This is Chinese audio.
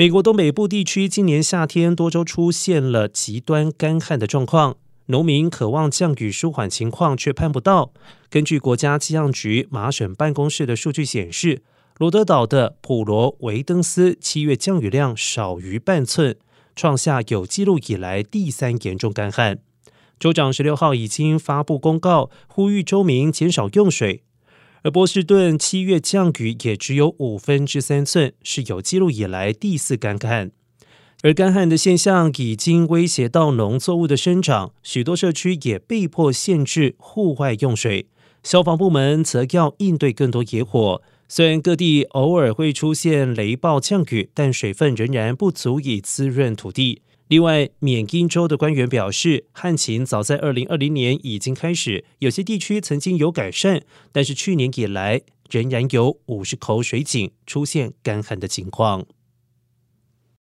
美国东北部地区今年夏天多州出现了极端干旱的状况，农民渴望降雨舒缓情况却盼不到。根据国家气象局麻省办公室的数据显示，罗德岛的普罗维登斯七月降雨量少于半寸，创下有记录以来第三严重干旱。州长十六号已经发布公告，呼吁州民减少用水。而波士顿七月降雨也只有五分之三寸，是有记录以来第四干旱。而干旱的现象已经威胁到农作物的生长，许多社区也被迫限制户外用水。消防部门则要应对更多野火。虽然各地偶尔会出现雷暴降雨，但水分仍然不足以滋润土地。另外，缅因州的官员表示，旱情早在二零二零年已经开始，有些地区曾经有改善，但是去年以来仍然有五十口水井出现干旱的情况。